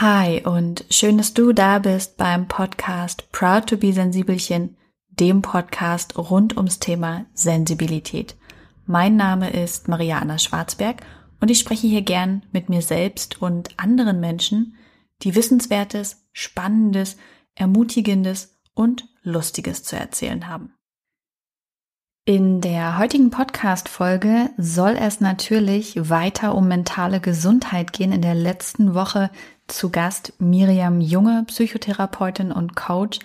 Hi und schön, dass du da bist beim Podcast Proud to be Sensibelchen, dem Podcast rund ums Thema Sensibilität. Mein Name ist Maria Anna Schwarzberg und ich spreche hier gern mit mir selbst und anderen Menschen, die Wissenswertes, Spannendes, Ermutigendes und Lustiges zu erzählen haben. In der heutigen Podcast-Folge soll es natürlich weiter um mentale Gesundheit gehen. In der letzten Woche zu Gast Miriam Junge, Psychotherapeutin und Coach,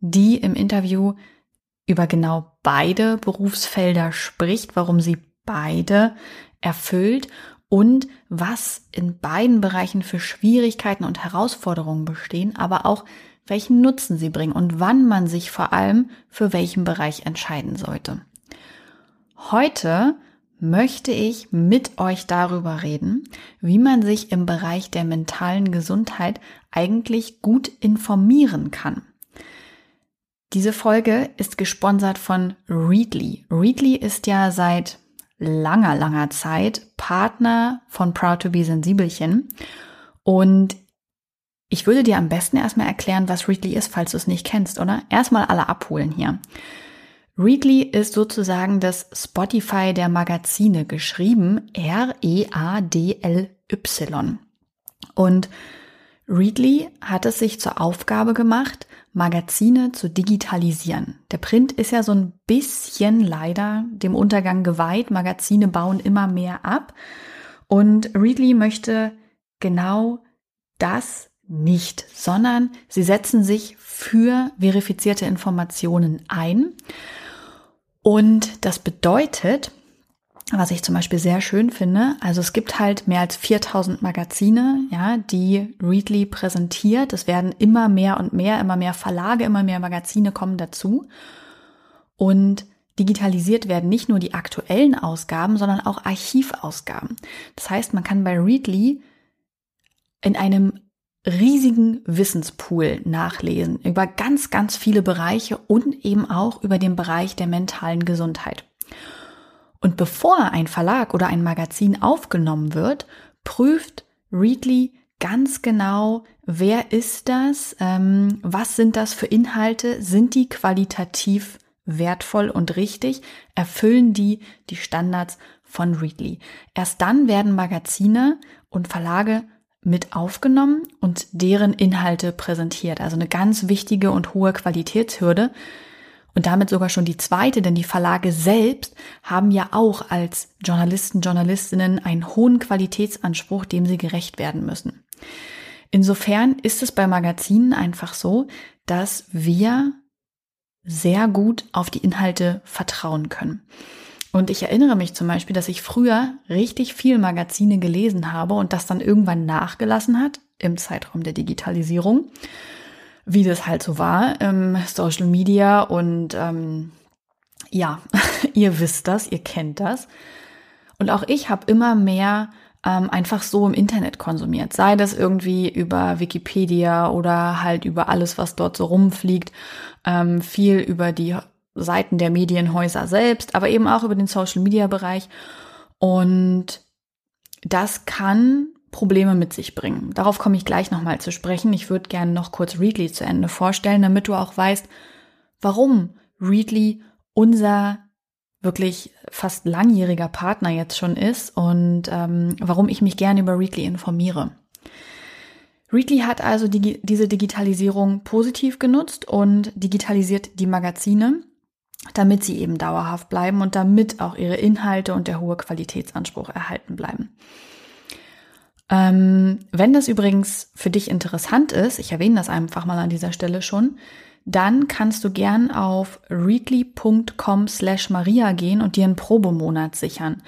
die im Interview über genau beide Berufsfelder spricht, warum sie beide erfüllt und was in beiden Bereichen für Schwierigkeiten und Herausforderungen bestehen, aber auch welchen Nutzen sie bringen und wann man sich vor allem für welchen Bereich entscheiden sollte. Heute möchte ich mit euch darüber reden, wie man sich im Bereich der mentalen Gesundheit eigentlich gut informieren kann. Diese Folge ist gesponsert von Readly. Readly ist ja seit langer, langer Zeit Partner von Proud to be Sensibelchen. Und ich würde dir am besten erstmal erklären, was Readly ist, falls du es nicht kennst, oder? Erstmal alle abholen hier. Readly ist sozusagen das Spotify der Magazine geschrieben, R-E-A-D-L-Y. Und Readly hat es sich zur Aufgabe gemacht, Magazine zu digitalisieren. Der Print ist ja so ein bisschen leider dem Untergang geweiht. Magazine bauen immer mehr ab. Und Readly möchte genau das nicht, sondern sie setzen sich für verifizierte Informationen ein und das bedeutet, was ich zum Beispiel sehr schön finde, also es gibt halt mehr als 4000 Magazine, ja, die Readly präsentiert. Es werden immer mehr und mehr, immer mehr Verlage, immer mehr Magazine kommen dazu. Und digitalisiert werden nicht nur die aktuellen Ausgaben, sondern auch Archivausgaben. Das heißt, man kann bei Readly in einem riesigen Wissenspool nachlesen über ganz, ganz viele Bereiche und eben auch über den Bereich der mentalen Gesundheit. Und bevor ein Verlag oder ein Magazin aufgenommen wird, prüft Readly ganz genau, wer ist das, ähm, was sind das für Inhalte, sind die qualitativ wertvoll und richtig, erfüllen die die Standards von Readly. Erst dann werden Magazine und Verlage mit aufgenommen und deren Inhalte präsentiert. Also eine ganz wichtige und hohe Qualitätshürde. Und damit sogar schon die zweite, denn die Verlage selbst haben ja auch als Journalisten, Journalistinnen einen hohen Qualitätsanspruch, dem sie gerecht werden müssen. Insofern ist es bei Magazinen einfach so, dass wir sehr gut auf die Inhalte vertrauen können. Und ich erinnere mich zum Beispiel, dass ich früher richtig viel Magazine gelesen habe und das dann irgendwann nachgelassen hat im Zeitraum der Digitalisierung, wie das halt so war, im Social Media und ähm, ja, ihr wisst das, ihr kennt das. Und auch ich habe immer mehr ähm, einfach so im Internet konsumiert, sei das irgendwie über Wikipedia oder halt über alles, was dort so rumfliegt, ähm, viel über die Seiten der Medienhäuser selbst, aber eben auch über den Social-Media-Bereich. Und das kann Probleme mit sich bringen. Darauf komme ich gleich nochmal zu sprechen. Ich würde gerne noch kurz Readly zu Ende vorstellen, damit du auch weißt, warum Readly unser wirklich fast langjähriger Partner jetzt schon ist und ähm, warum ich mich gerne über Readly informiere. Readly hat also die, diese Digitalisierung positiv genutzt und digitalisiert die Magazine damit sie eben dauerhaft bleiben und damit auch ihre Inhalte und der hohe Qualitätsanspruch erhalten bleiben. Ähm, wenn das übrigens für dich interessant ist, ich erwähne das einfach mal an dieser Stelle schon, dann kannst du gern auf readly.com slash Maria gehen und dir einen Probemonat sichern.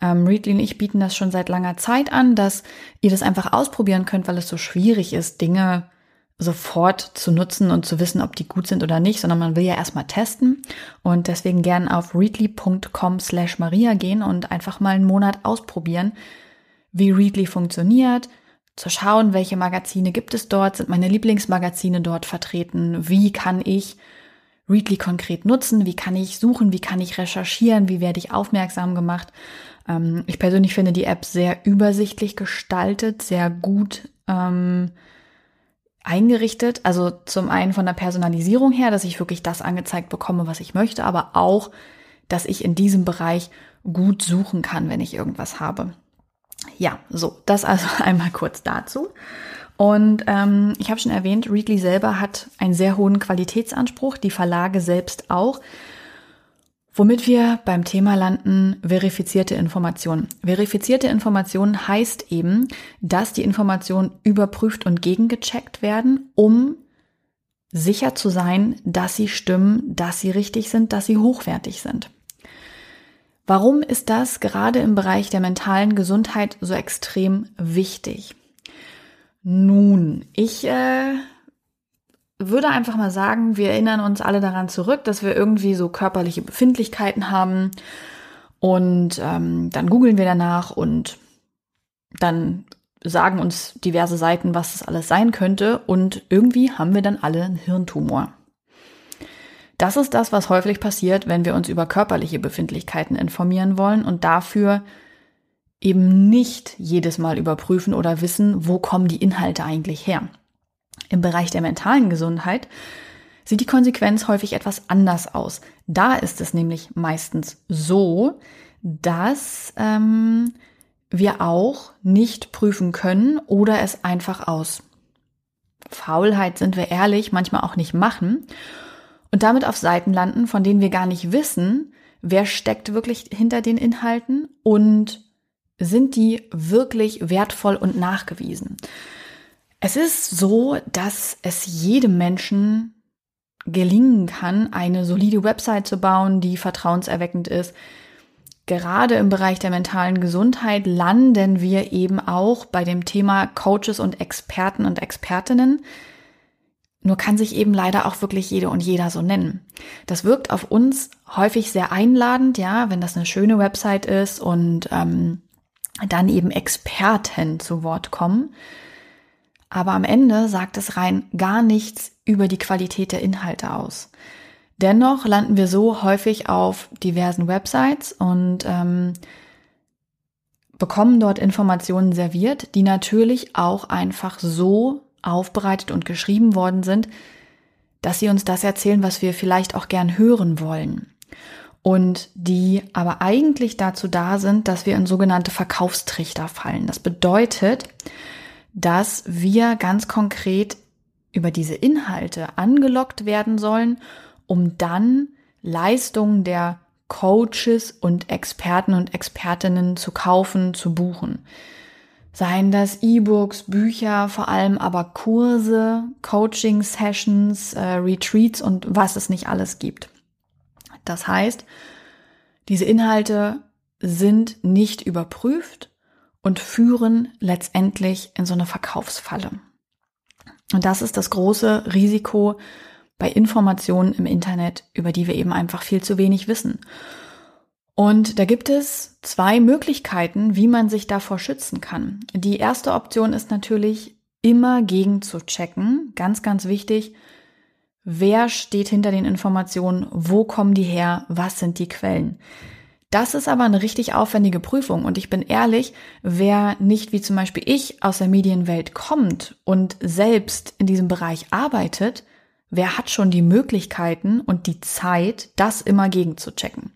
Ähm, Readly und ich bieten das schon seit langer Zeit an, dass ihr das einfach ausprobieren könnt, weil es so schwierig ist, Dinge sofort zu nutzen und zu wissen, ob die gut sind oder nicht, sondern man will ja erstmal testen und deswegen gern auf readly.com slash Maria gehen und einfach mal einen Monat ausprobieren, wie Readly funktioniert, zu schauen, welche Magazine gibt es dort, sind meine Lieblingsmagazine dort vertreten, wie kann ich Readly konkret nutzen, wie kann ich suchen, wie kann ich recherchieren, wie werde ich aufmerksam gemacht. Ähm, ich persönlich finde die App sehr übersichtlich gestaltet, sehr gut ähm, eingerichtet. Also zum einen von der Personalisierung her, dass ich wirklich das angezeigt bekomme, was ich möchte, aber auch, dass ich in diesem Bereich gut suchen kann, wenn ich irgendwas habe. Ja, so, das also einmal kurz dazu. Und ähm, ich habe schon erwähnt, Readly selber hat einen sehr hohen Qualitätsanspruch, die Verlage selbst auch. Womit wir beim Thema landen, verifizierte Informationen. Verifizierte Informationen heißt eben, dass die Informationen überprüft und gegengecheckt werden, um sicher zu sein, dass sie stimmen, dass sie richtig sind, dass sie hochwertig sind. Warum ist das gerade im Bereich der mentalen Gesundheit so extrem wichtig? Nun, ich äh, würde einfach mal sagen, wir erinnern uns alle daran zurück, dass wir irgendwie so körperliche Befindlichkeiten haben und ähm, dann googeln wir danach und dann sagen uns diverse Seiten, was das alles sein könnte und irgendwie haben wir dann alle einen Hirntumor. Das ist das, was häufig passiert, wenn wir uns über körperliche Befindlichkeiten informieren wollen und dafür eben nicht jedes Mal überprüfen oder wissen, wo kommen die Inhalte eigentlich her. Im Bereich der mentalen Gesundheit sieht die Konsequenz häufig etwas anders aus. Da ist es nämlich meistens so, dass ähm, wir auch nicht prüfen können oder es einfach aus Faulheit, sind wir ehrlich, manchmal auch nicht machen und damit auf Seiten landen, von denen wir gar nicht wissen, wer steckt wirklich hinter den Inhalten und sind die wirklich wertvoll und nachgewiesen. Es ist so, dass es jedem Menschen gelingen kann, eine solide Website zu bauen, die vertrauenserweckend ist. Gerade im Bereich der mentalen Gesundheit landen wir eben auch bei dem Thema Coaches und Experten und Expertinnen. Nur kann sich eben leider auch wirklich jede und jeder so nennen. Das wirkt auf uns häufig sehr einladend, ja, wenn das eine schöne Website ist und ähm, dann eben Experten zu Wort kommen aber am Ende sagt es rein gar nichts über die Qualität der Inhalte aus. Dennoch landen wir so häufig auf diversen Websites und ähm, bekommen dort Informationen serviert, die natürlich auch einfach so aufbereitet und geschrieben worden sind, dass sie uns das erzählen, was wir vielleicht auch gern hören wollen. Und die aber eigentlich dazu da sind, dass wir in sogenannte Verkaufstrichter fallen. Das bedeutet, dass wir ganz konkret über diese Inhalte angelockt werden sollen, um dann Leistungen der Coaches und Experten und Expertinnen zu kaufen, zu buchen. Seien das E-Books, Bücher, vor allem aber Kurse, Coaching-Sessions, äh, Retreats und was es nicht alles gibt. Das heißt, diese Inhalte sind nicht überprüft und führen letztendlich in so eine Verkaufsfalle. Und das ist das große Risiko bei Informationen im Internet, über die wir eben einfach viel zu wenig wissen. Und da gibt es zwei Möglichkeiten, wie man sich davor schützen kann. Die erste Option ist natürlich immer gegen zu checken. Ganz, ganz wichtig. Wer steht hinter den Informationen? Wo kommen die her? Was sind die Quellen? Das ist aber eine richtig aufwendige Prüfung und ich bin ehrlich, wer nicht wie zum Beispiel ich aus der Medienwelt kommt und selbst in diesem Bereich arbeitet, wer hat schon die Möglichkeiten und die Zeit, das immer gegenzuchecken?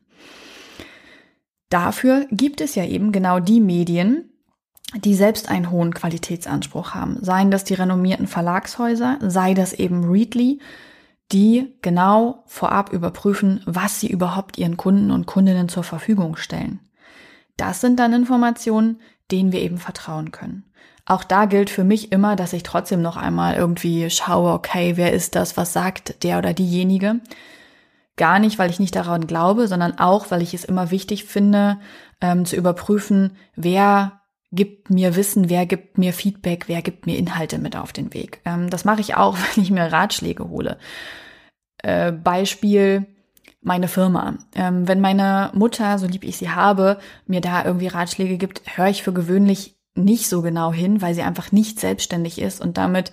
Dafür gibt es ja eben genau die Medien, die selbst einen hohen Qualitätsanspruch haben. Seien das die renommierten Verlagshäuser, sei das eben Readly, die genau vorab überprüfen, was sie überhaupt ihren Kunden und Kundinnen zur Verfügung stellen. Das sind dann Informationen, denen wir eben vertrauen können. Auch da gilt für mich immer, dass ich trotzdem noch einmal irgendwie schaue, okay, wer ist das, was sagt der oder diejenige. Gar nicht, weil ich nicht daran glaube, sondern auch, weil ich es immer wichtig finde, ähm, zu überprüfen, wer gibt mir Wissen, wer gibt mir Feedback, wer gibt mir Inhalte mit auf den Weg. Ähm, das mache ich auch, wenn ich mir Ratschläge hole. Äh, Beispiel meine Firma. Ähm, wenn meine Mutter, so lieb ich sie habe, mir da irgendwie Ratschläge gibt, höre ich für gewöhnlich nicht so genau hin, weil sie einfach nicht selbstständig ist und damit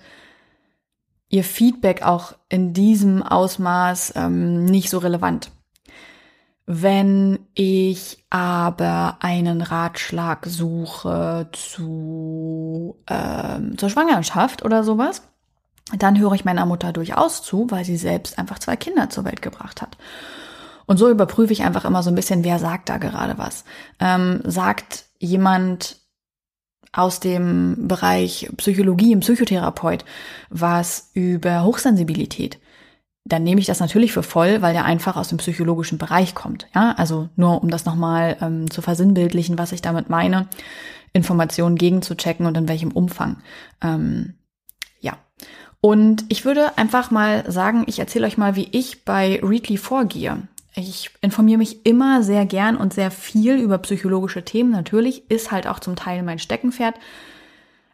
ihr Feedback auch in diesem Ausmaß ähm, nicht so relevant. Wenn ich aber einen Ratschlag suche zu ähm, zur Schwangerschaft oder sowas, dann höre ich meiner Mutter durchaus zu, weil sie selbst einfach zwei Kinder zur Welt gebracht hat. Und so überprüfe ich einfach immer so ein bisschen, wer sagt da gerade was. Ähm, sagt jemand aus dem Bereich Psychologie, ein Psychotherapeut, was über Hochsensibilität, dann nehme ich das natürlich für voll, weil der einfach aus dem psychologischen Bereich kommt. Ja, also nur um das nochmal ähm, zu versinnbildlichen, was ich damit meine, Informationen gegenzuchecken und in welchem Umfang. Ähm, ja. Und ich würde einfach mal sagen, ich erzähle euch mal, wie ich bei Readly vorgehe. Ich informiere mich immer sehr gern und sehr viel über psychologische Themen. Natürlich ist halt auch zum Teil mein Steckenpferd.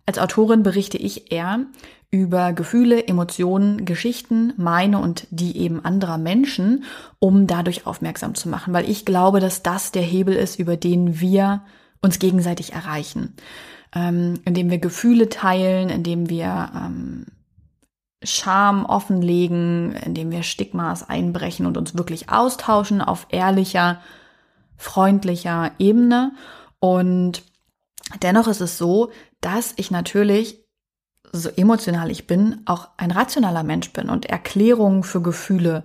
Als Autorin berichte ich eher über Gefühle, Emotionen, Geschichten, meine und die eben anderer Menschen, um dadurch aufmerksam zu machen, weil ich glaube, dass das der Hebel ist, über den wir uns gegenseitig erreichen, ähm, indem wir Gefühle teilen, indem wir ähm, Scham offenlegen, indem wir Stigmas einbrechen und uns wirklich austauschen auf ehrlicher, freundlicher Ebene. Und dennoch ist es so, dass ich natürlich, so emotional ich bin, auch ein rationaler Mensch bin und Erklärungen für Gefühle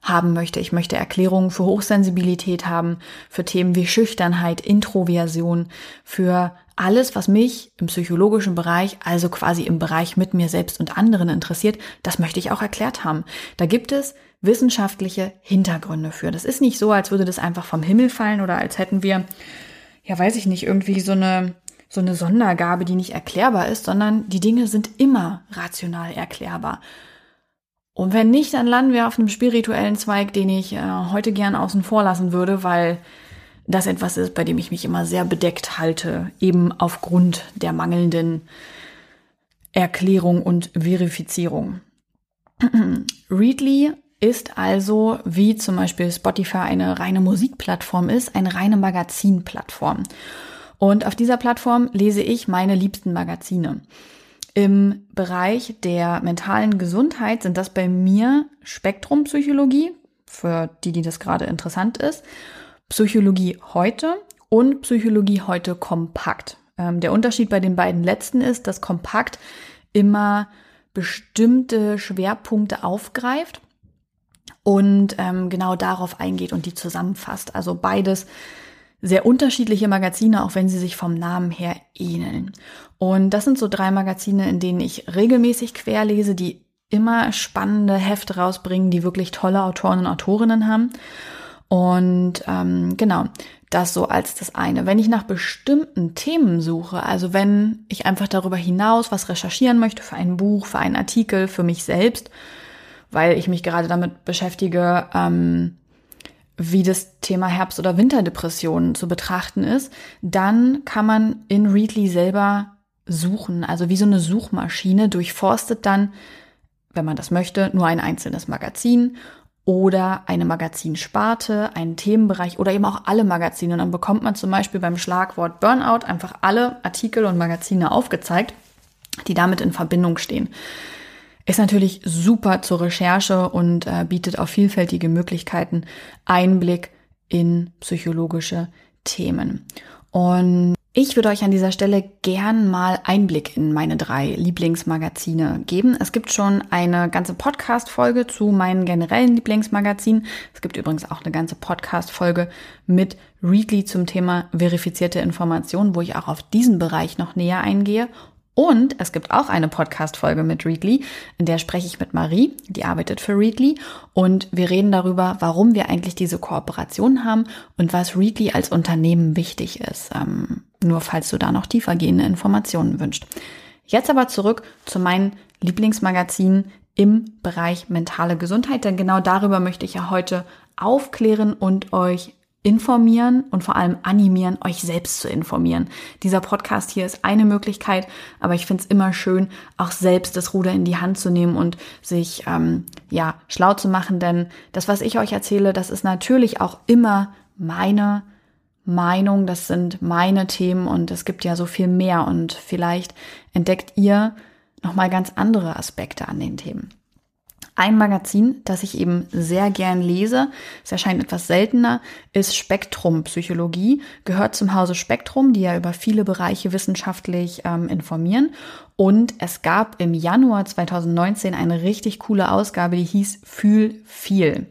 haben möchte. Ich möchte Erklärungen für Hochsensibilität haben, für Themen wie Schüchternheit, Introversion, für alles, was mich im psychologischen Bereich, also quasi im Bereich mit mir selbst und anderen interessiert, das möchte ich auch erklärt haben. Da gibt es wissenschaftliche Hintergründe für. Das ist nicht so, als würde das einfach vom Himmel fallen oder als hätten wir, ja, weiß ich nicht, irgendwie so eine, so eine Sondergabe, die nicht erklärbar ist, sondern die Dinge sind immer rational erklärbar. Und wenn nicht, dann landen wir auf einem spirituellen Zweig, den ich äh, heute gern außen vor lassen würde, weil das etwas ist, bei dem ich mich immer sehr bedeckt halte, eben aufgrund der mangelnden Erklärung und Verifizierung. Readly ist also, wie zum Beispiel Spotify eine reine Musikplattform ist, eine reine Magazinplattform. Und auf dieser Plattform lese ich meine liebsten Magazine. Im Bereich der mentalen Gesundheit sind das bei mir Spektrumpsychologie, für die, die das gerade interessant ist, Psychologie heute und Psychologie heute kompakt. Ähm, der Unterschied bei den beiden letzten ist, dass kompakt immer bestimmte Schwerpunkte aufgreift und ähm, genau darauf eingeht und die zusammenfasst. Also beides sehr unterschiedliche Magazine, auch wenn sie sich vom Namen her ähneln. Und das sind so drei Magazine, in denen ich regelmäßig querlese, die immer spannende Hefte rausbringen, die wirklich tolle Autoren und Autorinnen haben. Und ähm, genau, das so als das eine. Wenn ich nach bestimmten Themen suche, also wenn ich einfach darüber hinaus was recherchieren möchte für ein Buch, für einen Artikel, für mich selbst, weil ich mich gerade damit beschäftige, ähm, wie das Thema Herbst- oder Winterdepressionen zu betrachten ist, dann kann man in Readly selber suchen. Also wie so eine Suchmaschine durchforstet dann, wenn man das möchte, nur ein einzelnes Magazin oder eine Magazinsparte, einen Themenbereich oder eben auch alle Magazine. Und dann bekommt man zum Beispiel beim Schlagwort Burnout einfach alle Artikel und Magazine aufgezeigt, die damit in Verbindung stehen. Ist natürlich super zur Recherche und äh, bietet auch vielfältige Möglichkeiten, Einblick in psychologische Themen. Und ich würde euch an dieser Stelle gern mal Einblick in meine drei Lieblingsmagazine geben. Es gibt schon eine ganze Podcast-Folge zu meinen generellen Lieblingsmagazinen. Es gibt übrigens auch eine ganze Podcast-Folge mit Readly zum Thema verifizierte Informationen, wo ich auch auf diesen Bereich noch näher eingehe. Und es gibt auch eine Podcast-Folge mit Readly, in der spreche ich mit Marie, die arbeitet für Readly. Und wir reden darüber, warum wir eigentlich diese Kooperation haben und was Readly als Unternehmen wichtig ist. Ähm, nur falls du da noch tiefergehende Informationen wünschst. Jetzt aber zurück zu meinen Lieblingsmagazinen im Bereich mentale Gesundheit, denn genau darüber möchte ich ja heute aufklären und euch informieren und vor allem animieren, euch selbst zu informieren. Dieser Podcast hier ist eine Möglichkeit, aber ich finde es immer schön, auch selbst das Ruder in die Hand zu nehmen und sich ähm, ja schlau zu machen, denn das, was ich euch erzähle, das ist natürlich auch immer meine Meinung, das sind meine Themen und es gibt ja so viel mehr und vielleicht entdeckt ihr noch mal ganz andere Aspekte an den Themen. Ein Magazin, das ich eben sehr gern lese, es erscheint etwas seltener, ist Spektrum Psychologie, gehört zum Hause Spektrum, die ja über viele Bereiche wissenschaftlich ähm, informieren. Und es gab im Januar 2019 eine richtig coole Ausgabe, die hieß Fühl viel.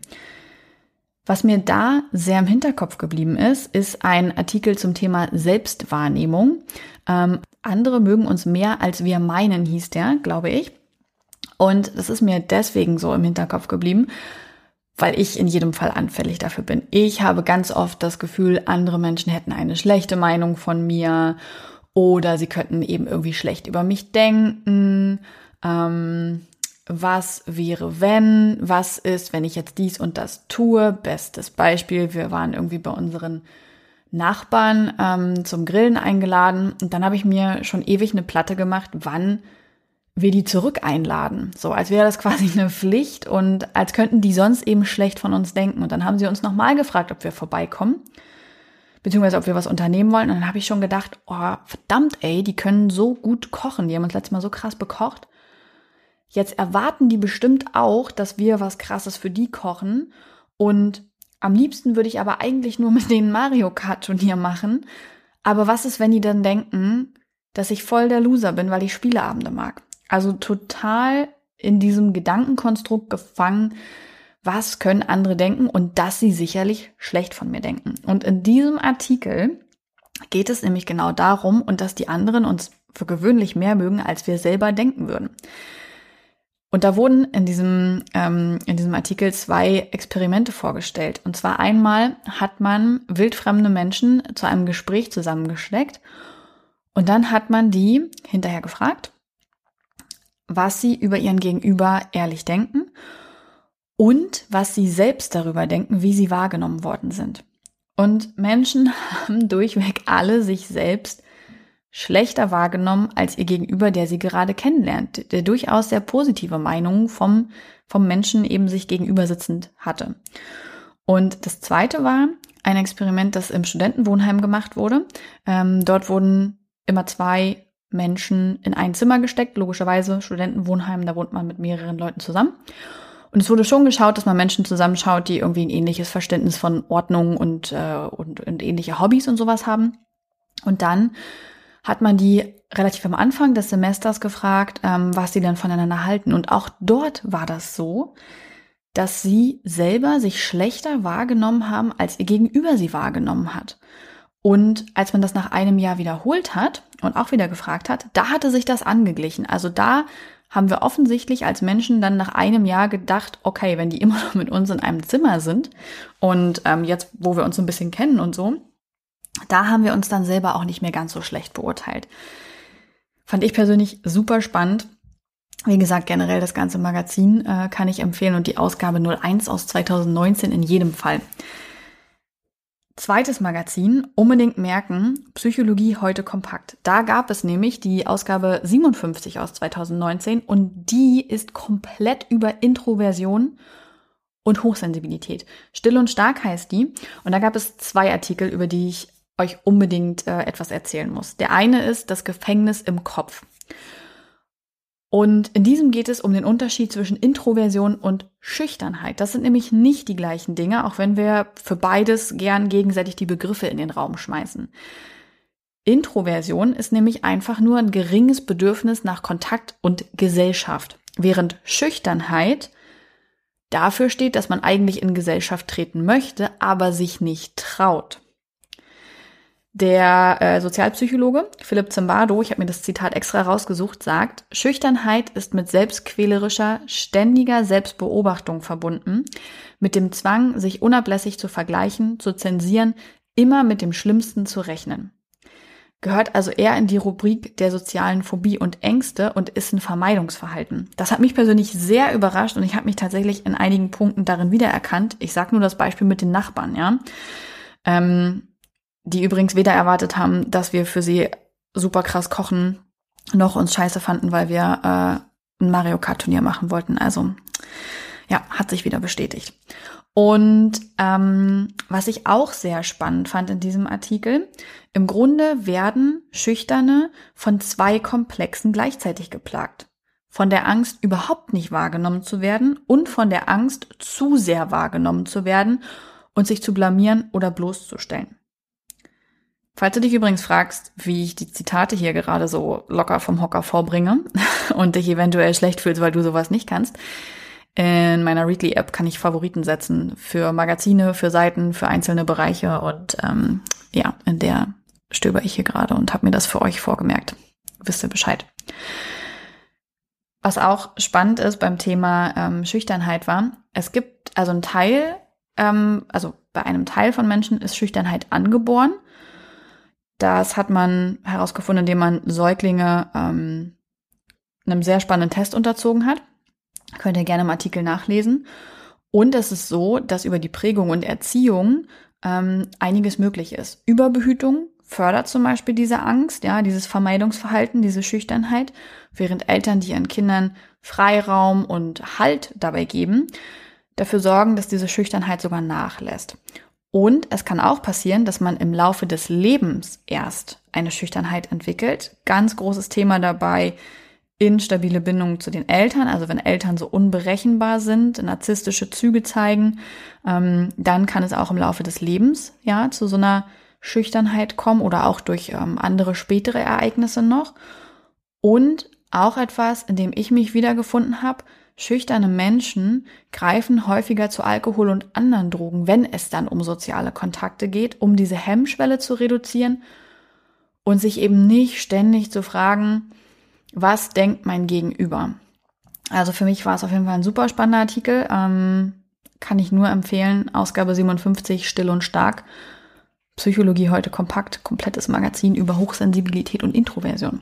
Was mir da sehr im Hinterkopf geblieben ist, ist ein Artikel zum Thema Selbstwahrnehmung. Ähm, andere mögen uns mehr als wir meinen, hieß der, glaube ich. Und das ist mir deswegen so im Hinterkopf geblieben, weil ich in jedem Fall anfällig dafür bin. Ich habe ganz oft das Gefühl, andere Menschen hätten eine schlechte Meinung von mir oder sie könnten eben irgendwie schlecht über mich denken. Ähm, was wäre, wenn? Was ist, wenn ich jetzt dies und das tue? Bestes Beispiel, wir waren irgendwie bei unseren Nachbarn ähm, zum Grillen eingeladen und dann habe ich mir schon ewig eine Platte gemacht, wann wir die zurück einladen. So, als wäre das quasi eine Pflicht und als könnten die sonst eben schlecht von uns denken. Und dann haben sie uns nochmal gefragt, ob wir vorbeikommen, beziehungsweise ob wir was unternehmen wollen. Und dann habe ich schon gedacht, oh, verdammt, ey, die können so gut kochen. Die haben uns letztes Mal so krass bekocht. Jetzt erwarten die bestimmt auch, dass wir was krasses für die kochen. Und am liebsten würde ich aber eigentlich nur mit denen Mario Kart Turnier machen. Aber was ist, wenn die dann denken, dass ich voll der Loser bin, weil ich Spieleabende mag? Also total in diesem Gedankenkonstrukt gefangen, was können andere denken und dass sie sicherlich schlecht von mir denken. Und in diesem Artikel geht es nämlich genau darum und dass die anderen uns für gewöhnlich mehr mögen, als wir selber denken würden. Und da wurden in diesem, ähm, in diesem Artikel zwei Experimente vorgestellt. Und zwar einmal hat man wildfremde Menschen zu einem Gespräch zusammengesteckt und dann hat man die hinterher gefragt, was sie über ihren Gegenüber ehrlich denken und was sie selbst darüber denken, wie sie wahrgenommen worden sind. Und Menschen haben durchweg alle sich selbst schlechter wahrgenommen als ihr Gegenüber, der sie gerade kennenlernt, der durchaus sehr positive Meinungen vom, vom Menschen eben sich gegenüber sitzend hatte. Und das zweite war ein Experiment, das im Studentenwohnheim gemacht wurde. Ähm, dort wurden immer zwei Menschen in ein Zimmer gesteckt. Logischerweise Studentenwohnheim, da wohnt man mit mehreren Leuten zusammen. Und es wurde schon geschaut, dass man Menschen zusammenschaut, die irgendwie ein ähnliches Verständnis von Ordnung und, äh, und, und ähnliche Hobbys und sowas haben. Und dann hat man die relativ am Anfang des Semesters gefragt, ähm, was sie denn voneinander halten. Und auch dort war das so, dass sie selber sich schlechter wahrgenommen haben, als ihr Gegenüber sie wahrgenommen hat. Und als man das nach einem Jahr wiederholt hat und auch wieder gefragt hat, da hatte sich das angeglichen. Also da haben wir offensichtlich als Menschen dann nach einem Jahr gedacht, okay, wenn die immer noch mit uns in einem Zimmer sind und ähm, jetzt, wo wir uns so ein bisschen kennen und so, da haben wir uns dann selber auch nicht mehr ganz so schlecht beurteilt. Fand ich persönlich super spannend. Wie gesagt, generell das ganze Magazin äh, kann ich empfehlen und die Ausgabe 01 aus 2019 in jedem Fall. Zweites Magazin, unbedingt merken, Psychologie heute kompakt. Da gab es nämlich die Ausgabe 57 aus 2019 und die ist komplett über Introversion und Hochsensibilität. Still und stark heißt die. Und da gab es zwei Artikel, über die ich euch unbedingt äh, etwas erzählen muss. Der eine ist das Gefängnis im Kopf. Und in diesem geht es um den Unterschied zwischen Introversion und Schüchternheit. Das sind nämlich nicht die gleichen Dinge, auch wenn wir für beides gern gegenseitig die Begriffe in den Raum schmeißen. Introversion ist nämlich einfach nur ein geringes Bedürfnis nach Kontakt und Gesellschaft, während Schüchternheit dafür steht, dass man eigentlich in Gesellschaft treten möchte, aber sich nicht traut. Der äh, Sozialpsychologe Philipp Zimbardo, ich habe mir das Zitat extra rausgesucht, sagt, Schüchternheit ist mit selbstquälerischer, ständiger Selbstbeobachtung verbunden, mit dem Zwang, sich unablässig zu vergleichen, zu zensieren, immer mit dem Schlimmsten zu rechnen. Gehört also eher in die Rubrik der sozialen Phobie und Ängste und ist ein Vermeidungsverhalten. Das hat mich persönlich sehr überrascht und ich habe mich tatsächlich in einigen Punkten darin wiedererkannt. Ich sage nur das Beispiel mit den Nachbarn, ja. Ähm, die übrigens weder erwartet haben, dass wir für sie super krass kochen, noch uns scheiße fanden, weil wir äh, ein Mario Kart Turnier machen wollten. Also ja, hat sich wieder bestätigt. Und ähm, was ich auch sehr spannend fand in diesem Artikel, im Grunde werden Schüchterne von zwei Komplexen gleichzeitig geplagt. von der Angst, überhaupt nicht wahrgenommen zu werden und von der Angst, zu sehr wahrgenommen zu werden und sich zu blamieren oder bloßzustellen. Falls du dich übrigens fragst, wie ich die Zitate hier gerade so locker vom Hocker vorbringe und dich eventuell schlecht fühlst, weil du sowas nicht kannst, in meiner Readly-App kann ich Favoriten setzen für Magazine, für Seiten, für einzelne Bereiche und ähm, ja, in der stöber ich hier gerade und habe mir das für euch vorgemerkt. Wisst ihr Bescheid. Was auch spannend ist beim Thema ähm, Schüchternheit war, es gibt also ein Teil, ähm, also bei einem Teil von Menschen ist Schüchternheit angeboren das hat man herausgefunden, indem man Säuglinge ähm, einem sehr spannenden Test unterzogen hat. Könnt ihr gerne im Artikel nachlesen. Und es ist so, dass über die Prägung und Erziehung ähm, einiges möglich ist. Überbehütung fördert zum Beispiel diese Angst, ja, dieses Vermeidungsverhalten, diese Schüchternheit, während Eltern, die ihren Kindern Freiraum und Halt dabei geben, dafür sorgen, dass diese Schüchternheit sogar nachlässt. Und es kann auch passieren, dass man im Laufe des Lebens erst eine Schüchternheit entwickelt. Ganz großes Thema dabei, instabile Bindungen zu den Eltern. Also wenn Eltern so unberechenbar sind, narzisstische Züge zeigen, ähm, dann kann es auch im Laufe des Lebens ja zu so einer Schüchternheit kommen oder auch durch ähm, andere spätere Ereignisse noch. Und auch etwas, in dem ich mich wiedergefunden habe, Schüchterne Menschen greifen häufiger zu Alkohol und anderen Drogen, wenn es dann um soziale Kontakte geht, um diese Hemmschwelle zu reduzieren und sich eben nicht ständig zu fragen, was denkt mein Gegenüber. Also für mich war es auf jeden Fall ein super spannender Artikel. Ähm, kann ich nur empfehlen. Ausgabe 57, Still und Stark. Psychologie heute kompakt, komplettes Magazin über Hochsensibilität und Introversion.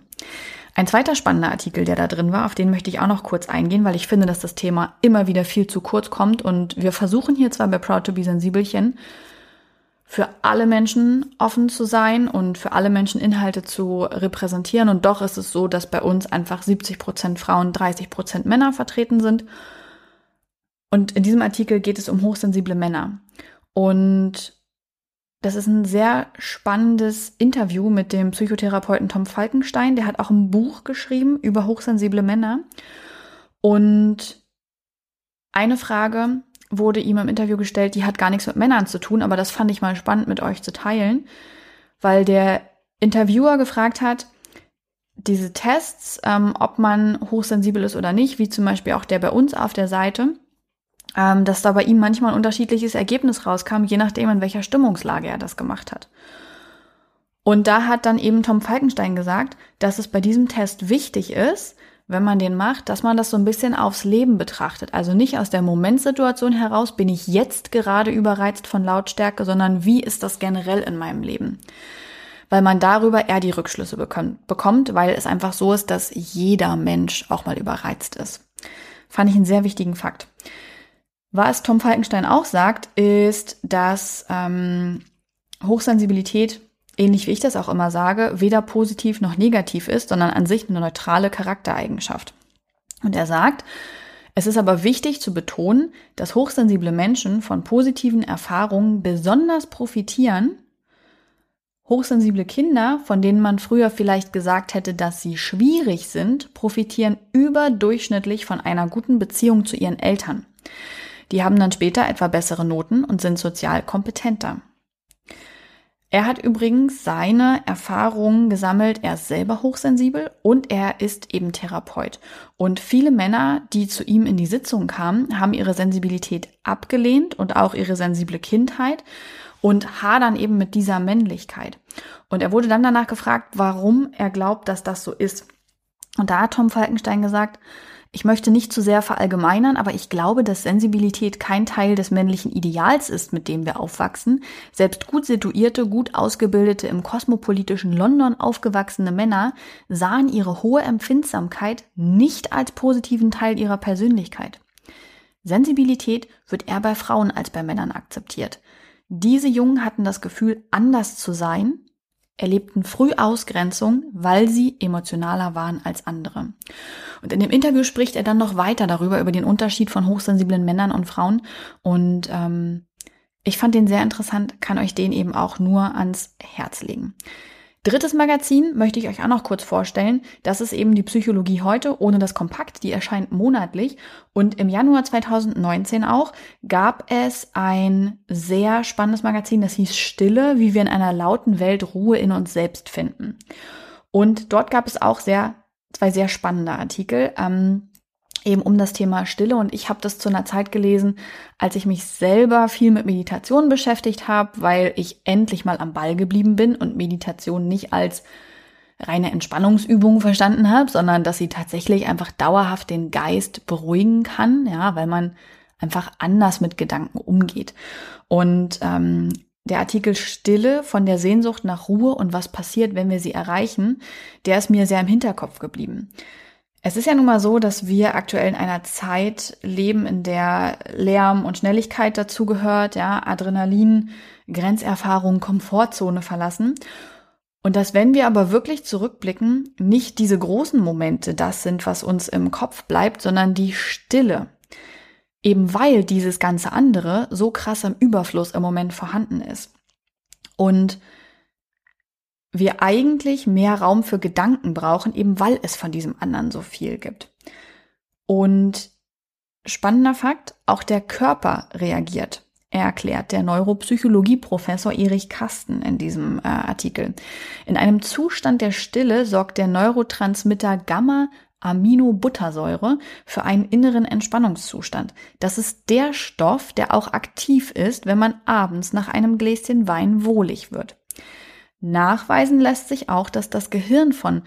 Ein zweiter spannender Artikel, der da drin war, auf den möchte ich auch noch kurz eingehen, weil ich finde, dass das Thema immer wieder viel zu kurz kommt und wir versuchen hier zwar bei Proud to be Sensibelchen für alle Menschen offen zu sein und für alle Menschen Inhalte zu repräsentieren und doch ist es so, dass bei uns einfach 70 Prozent Frauen, 30 Prozent Männer vertreten sind. Und in diesem Artikel geht es um hochsensible Männer. Und das ist ein sehr spannendes Interview mit dem Psychotherapeuten Tom Falkenstein. Der hat auch ein Buch geschrieben über hochsensible Männer. Und eine Frage wurde ihm im Interview gestellt, die hat gar nichts mit Männern zu tun, aber das fand ich mal spannend mit euch zu teilen, weil der Interviewer gefragt hat, diese Tests, ähm, ob man hochsensibel ist oder nicht, wie zum Beispiel auch der bei uns auf der Seite, ähm, dass da bei ihm manchmal ein unterschiedliches Ergebnis rauskam, je nachdem, in welcher Stimmungslage er das gemacht hat. Und da hat dann eben Tom Falkenstein gesagt, dass es bei diesem Test wichtig ist, wenn man den macht, dass man das so ein bisschen aufs Leben betrachtet. Also nicht aus der Momentsituation heraus, bin ich jetzt gerade überreizt von Lautstärke, sondern wie ist das generell in meinem Leben? Weil man darüber eher die Rückschlüsse bekommt, weil es einfach so ist, dass jeder Mensch auch mal überreizt ist. Fand ich einen sehr wichtigen Fakt. Was Tom Falkenstein auch sagt, ist, dass ähm, Hochsensibilität, ähnlich wie ich das auch immer sage, weder positiv noch negativ ist, sondern an sich eine neutrale Charaktereigenschaft. Und er sagt, es ist aber wichtig zu betonen, dass hochsensible Menschen von positiven Erfahrungen besonders profitieren. Hochsensible Kinder, von denen man früher vielleicht gesagt hätte, dass sie schwierig sind, profitieren überdurchschnittlich von einer guten Beziehung zu ihren Eltern. Die haben dann später etwa bessere Noten und sind sozial kompetenter. Er hat übrigens seine Erfahrungen gesammelt. Er ist selber hochsensibel und er ist eben Therapeut. Und viele Männer, die zu ihm in die Sitzung kamen, haben ihre Sensibilität abgelehnt und auch ihre sensible Kindheit und hadern eben mit dieser Männlichkeit. Und er wurde dann danach gefragt, warum er glaubt, dass das so ist. Und da hat Tom Falkenstein gesagt, ich möchte nicht zu sehr verallgemeinern, aber ich glaube, dass Sensibilität kein Teil des männlichen Ideals ist, mit dem wir aufwachsen. Selbst gut situierte, gut ausgebildete, im kosmopolitischen London aufgewachsene Männer sahen ihre hohe Empfindsamkeit nicht als positiven Teil ihrer Persönlichkeit. Sensibilität wird eher bei Frauen als bei Männern akzeptiert. Diese Jungen hatten das Gefühl, anders zu sein, erlebten früh Ausgrenzung, weil sie emotionaler waren als andere. Und in dem Interview spricht er dann noch weiter darüber, über den Unterschied von hochsensiblen Männern und Frauen. Und ähm, ich fand den sehr interessant, kann euch den eben auch nur ans Herz legen. Drittes Magazin möchte ich euch auch noch kurz vorstellen. Das ist eben die Psychologie heute ohne das Kompakt. Die erscheint monatlich. Und im Januar 2019 auch gab es ein sehr spannendes Magazin, das hieß Stille, wie wir in einer lauten Welt Ruhe in uns selbst finden. Und dort gab es auch sehr, zwei sehr spannende Artikel. Ähm, eben um das Thema Stille. Und ich habe das zu einer Zeit gelesen, als ich mich selber viel mit Meditation beschäftigt habe, weil ich endlich mal am Ball geblieben bin und Meditation nicht als reine Entspannungsübung verstanden habe, sondern dass sie tatsächlich einfach dauerhaft den Geist beruhigen kann, ja, weil man einfach anders mit Gedanken umgeht. Und ähm, der Artikel Stille von der Sehnsucht nach Ruhe und was passiert, wenn wir sie erreichen, der ist mir sehr im Hinterkopf geblieben. Es ist ja nun mal so, dass wir aktuell in einer Zeit leben, in der Lärm und Schnelligkeit dazugehört, ja, Adrenalin, Grenzerfahrung, Komfortzone verlassen. Und dass wenn wir aber wirklich zurückblicken, nicht diese großen Momente das sind, was uns im Kopf bleibt, sondern die Stille. Eben weil dieses ganze andere so krass im Überfluss im Moment vorhanden ist. Und wir eigentlich mehr Raum für Gedanken brauchen, eben weil es von diesem anderen so viel gibt. Und spannender Fakt, auch der Körper reagiert, erklärt der Neuropsychologie-Professor Erich Kasten in diesem äh, Artikel. In einem Zustand der Stille sorgt der Neurotransmitter Gamma Aminobuttersäure für einen inneren Entspannungszustand. Das ist der Stoff, der auch aktiv ist, wenn man abends nach einem Gläschen Wein wohlig wird. Nachweisen lässt sich auch, dass das Gehirn von,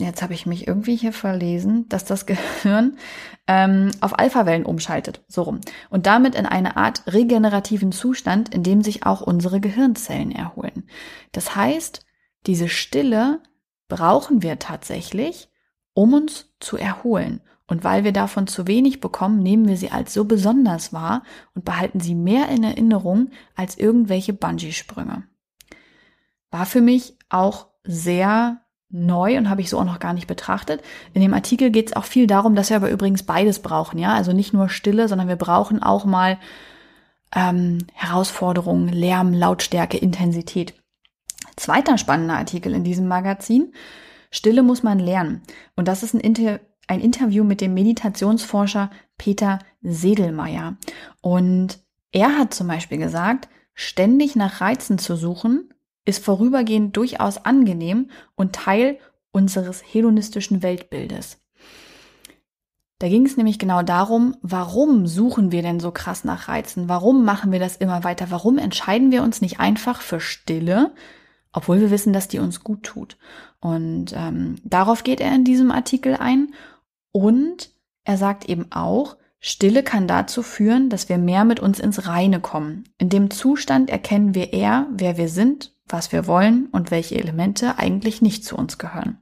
jetzt habe ich mich irgendwie hier verlesen, dass das Gehirn ähm, auf Alphawellen umschaltet, so rum. Und damit in eine Art regenerativen Zustand, in dem sich auch unsere Gehirnzellen erholen. Das heißt, diese Stille brauchen wir tatsächlich, um uns zu erholen. Und weil wir davon zu wenig bekommen, nehmen wir sie als so besonders wahr und behalten sie mehr in Erinnerung als irgendwelche Bungee-Sprünge war für mich auch sehr neu und habe ich so auch noch gar nicht betrachtet. In dem Artikel geht es auch viel darum, dass wir aber übrigens beides brauchen, ja, also nicht nur Stille, sondern wir brauchen auch mal ähm, Herausforderungen, Lärm, Lautstärke, Intensität. Zweiter spannender Artikel in diesem Magazin. Stille muss man lernen. Und das ist ein, Inter ein Interview mit dem Meditationsforscher Peter Sedelmeier. Und er hat zum Beispiel gesagt, ständig nach Reizen zu suchen, ist vorübergehend durchaus angenehm und Teil unseres hedonistischen Weltbildes. Da ging es nämlich genau darum, warum suchen wir denn so krass nach Reizen? Warum machen wir das immer weiter? Warum entscheiden wir uns nicht einfach für Stille, obwohl wir wissen, dass die uns gut tut? Und ähm, darauf geht er in diesem Artikel ein. Und er sagt eben auch, Stille kann dazu führen, dass wir mehr mit uns ins Reine kommen. In dem Zustand erkennen wir eher, wer wir sind was wir wollen und welche Elemente eigentlich nicht zu uns gehören.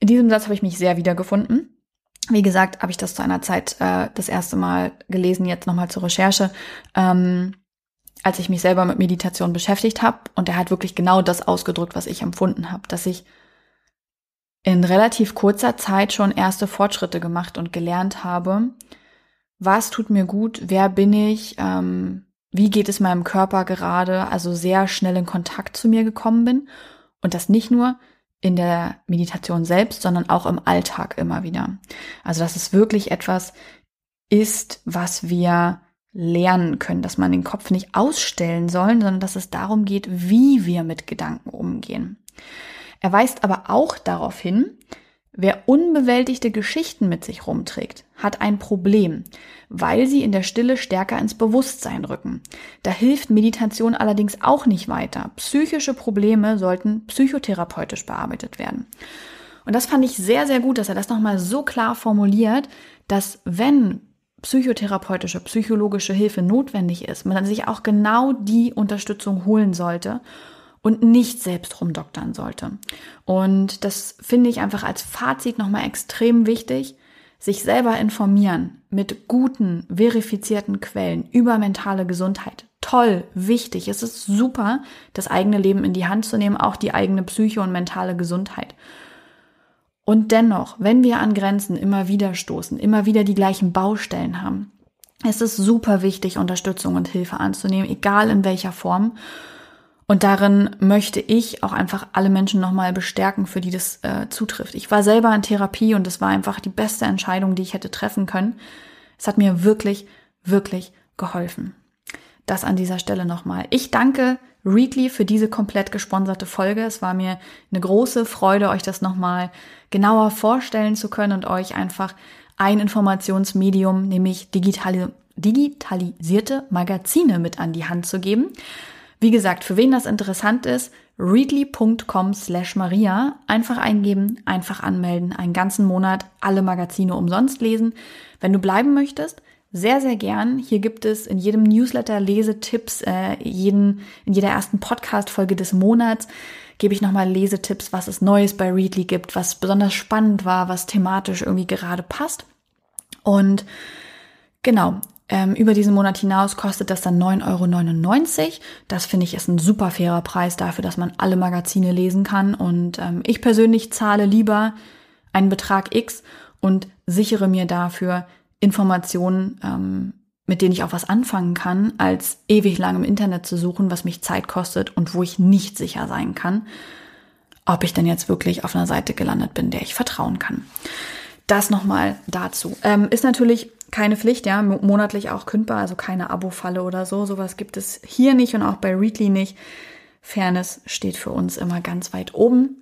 In diesem Satz habe ich mich sehr wiedergefunden. Wie gesagt, habe ich das zu einer Zeit äh, das erste Mal gelesen, jetzt nochmal zur Recherche, ähm, als ich mich selber mit Meditation beschäftigt habe. Und er hat wirklich genau das ausgedrückt, was ich empfunden habe, dass ich in relativ kurzer Zeit schon erste Fortschritte gemacht und gelernt habe, was tut mir gut, wer bin ich, ähm, wie geht es meinem Körper gerade, also sehr schnell in Kontakt zu mir gekommen bin und das nicht nur in der Meditation selbst, sondern auch im Alltag immer wieder. Also dass es wirklich etwas ist, was wir lernen können, dass man den Kopf nicht ausstellen sollen, sondern dass es darum geht, wie wir mit Gedanken umgehen. Er weist aber auch darauf hin, Wer unbewältigte Geschichten mit sich rumträgt, hat ein Problem, weil sie in der Stille stärker ins Bewusstsein rücken. Da hilft Meditation allerdings auch nicht weiter. Psychische Probleme sollten psychotherapeutisch bearbeitet werden. Und das fand ich sehr, sehr gut, dass er das nochmal so klar formuliert, dass wenn psychotherapeutische, psychologische Hilfe notwendig ist, man sich auch genau die Unterstützung holen sollte und nicht selbst rumdoktern sollte. Und das finde ich einfach als Fazit nochmal extrem wichtig, sich selber informieren mit guten, verifizierten Quellen über mentale Gesundheit. Toll, wichtig. Es ist super, das eigene Leben in die Hand zu nehmen, auch die eigene Psyche und mentale Gesundheit. Und dennoch, wenn wir an Grenzen immer wieder stoßen, immer wieder die gleichen Baustellen haben, es ist super wichtig, Unterstützung und Hilfe anzunehmen, egal in welcher Form. Und darin möchte ich auch einfach alle Menschen nochmal bestärken, für die das äh, zutrifft. Ich war selber in Therapie und es war einfach die beste Entscheidung, die ich hätte treffen können. Es hat mir wirklich, wirklich geholfen. Das an dieser Stelle nochmal. Ich danke Readly für diese komplett gesponserte Folge. Es war mir eine große Freude, euch das nochmal genauer vorstellen zu können und euch einfach ein Informationsmedium, nämlich digitale, digitalisierte Magazine mit an die Hand zu geben. Wie gesagt, für wen das interessant ist, readly.com slash Maria. Einfach eingeben, einfach anmelden, einen ganzen Monat alle Magazine umsonst lesen. Wenn du bleiben möchtest, sehr, sehr gern. Hier gibt es in jedem Newsletter Lesetipps, äh, jeden, in jeder ersten Podcast-Folge des Monats gebe ich nochmal Lesetipps, was es Neues bei Readly gibt, was besonders spannend war, was thematisch irgendwie gerade passt. Und genau, ähm, über diesen Monat hinaus kostet das dann 9,99 Euro. Das finde ich ist ein super fairer Preis dafür, dass man alle Magazine lesen kann. Und ähm, ich persönlich zahle lieber einen Betrag X und sichere mir dafür Informationen, ähm, mit denen ich auch was anfangen kann, als ewig lang im Internet zu suchen, was mich Zeit kostet und wo ich nicht sicher sein kann, ob ich denn jetzt wirklich auf einer Seite gelandet bin, der ich vertrauen kann. Das nochmal dazu. Ähm, ist natürlich keine Pflicht, ja, monatlich auch kündbar, also keine Abo-Falle oder so. Sowas gibt es hier nicht und auch bei Readly nicht. Fairness steht für uns immer ganz weit oben.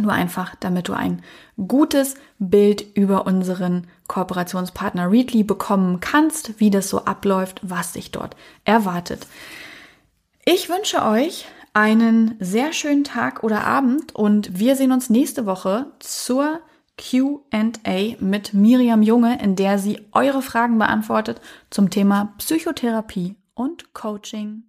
Nur einfach, damit du ein gutes Bild über unseren Kooperationspartner Readly bekommen kannst, wie das so abläuft, was dich dort erwartet. Ich wünsche euch einen sehr schönen Tag oder Abend und wir sehen uns nächste Woche zur QA mit Miriam Junge, in der sie eure Fragen beantwortet zum Thema Psychotherapie und Coaching.